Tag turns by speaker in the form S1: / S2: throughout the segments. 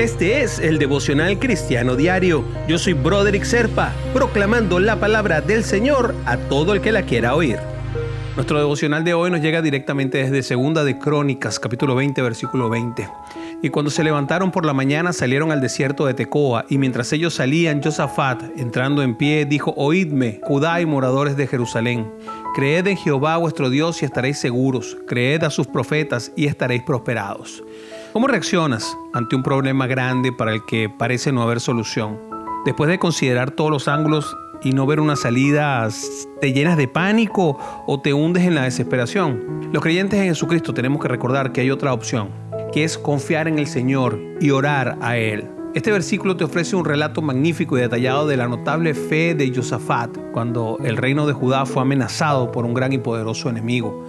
S1: Este es el devocional cristiano diario. Yo soy Broderick Serpa, proclamando la palabra del Señor a todo el que la quiera oír. Nuestro devocional de hoy nos llega directamente desde Segunda de Crónicas, capítulo 20, versículo 20. Y cuando se levantaron por la mañana salieron al desierto de Tecoa, y mientras ellos salían, Josafat, entrando en pie, dijo, Oídme, Judá y moradores de Jerusalén, creed en Jehová vuestro Dios y estaréis seguros, creed a sus profetas y estaréis prosperados. ¿Cómo reaccionas ante un problema grande para el que parece no haber solución? Después de considerar todos los ángulos y no ver una salida, ¿te llenas de pánico o te hundes en la desesperación? Los creyentes en Jesucristo tenemos que recordar que hay otra opción, que es confiar en el Señor y orar a Él. Este versículo te ofrece un relato magnífico y detallado de la notable fe de Josafat cuando el reino de Judá fue amenazado por un gran y poderoso enemigo.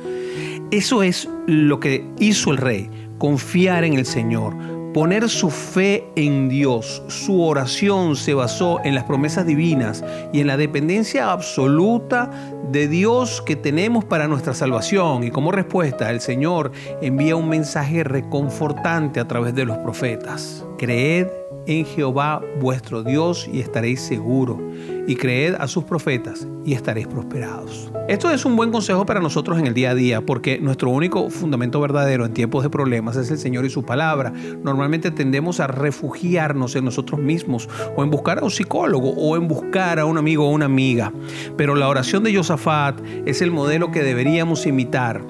S1: Eso es lo que hizo el rey confiar en el Señor, poner su fe en Dios. Su oración se basó en las promesas divinas y en la dependencia absoluta de Dios que tenemos para nuestra salvación. Y como respuesta, el Señor envía un mensaje reconfortante a través de los profetas. Creed en Jehová vuestro Dios y estaréis seguros, y creed a sus profetas y estaréis prosperados. Esto es un buen consejo para nosotros en el día a día, porque nuestro único fundamento verdadero en tiempos de problemas es el Señor y su palabra. Normalmente tendemos a refugiarnos en nosotros mismos, o en buscar a un psicólogo, o en buscar a un amigo o una amiga. Pero la oración de Josafat es el modelo que deberíamos imitar.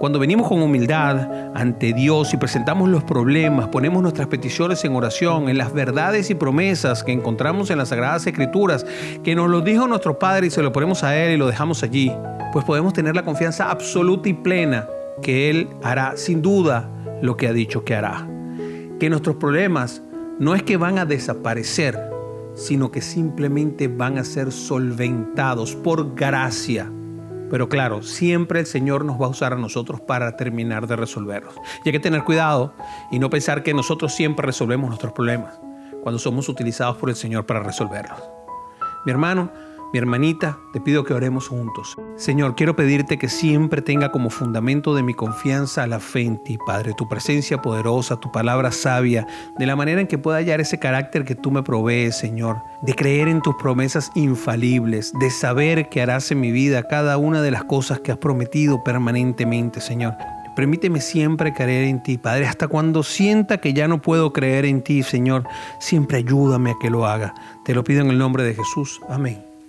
S1: Cuando venimos con humildad ante Dios y presentamos los problemas, ponemos nuestras peticiones en oración, en las verdades y promesas que encontramos en las Sagradas Escrituras, que nos lo dijo nuestro Padre y se lo ponemos a Él y lo dejamos allí, pues podemos tener la confianza absoluta y plena que Él hará sin duda lo que ha dicho que hará. Que nuestros problemas no es que van a desaparecer, sino que simplemente van a ser solventados por gracia pero claro, siempre el Señor nos va a usar a nosotros para terminar de resolverlos. Y hay que tener cuidado y no pensar que nosotros siempre resolvemos nuestros problemas cuando somos utilizados por el Señor para resolverlos. Mi hermano, mi hermanita, te pido que oremos juntos. Señor, quiero pedirte que siempre tenga como fundamento de mi confianza la fe en ti, Padre, tu presencia poderosa, tu palabra sabia, de la manera en que pueda hallar ese carácter que tú me provees, Señor, de creer en tus promesas infalibles, de saber que harás en mi vida cada una de las cosas que has prometido permanentemente, Señor. Permíteme siempre creer en ti, Padre, hasta cuando sienta que ya no puedo creer en ti, Señor, siempre ayúdame a que lo haga. Te lo pido en el nombre de Jesús. Amén.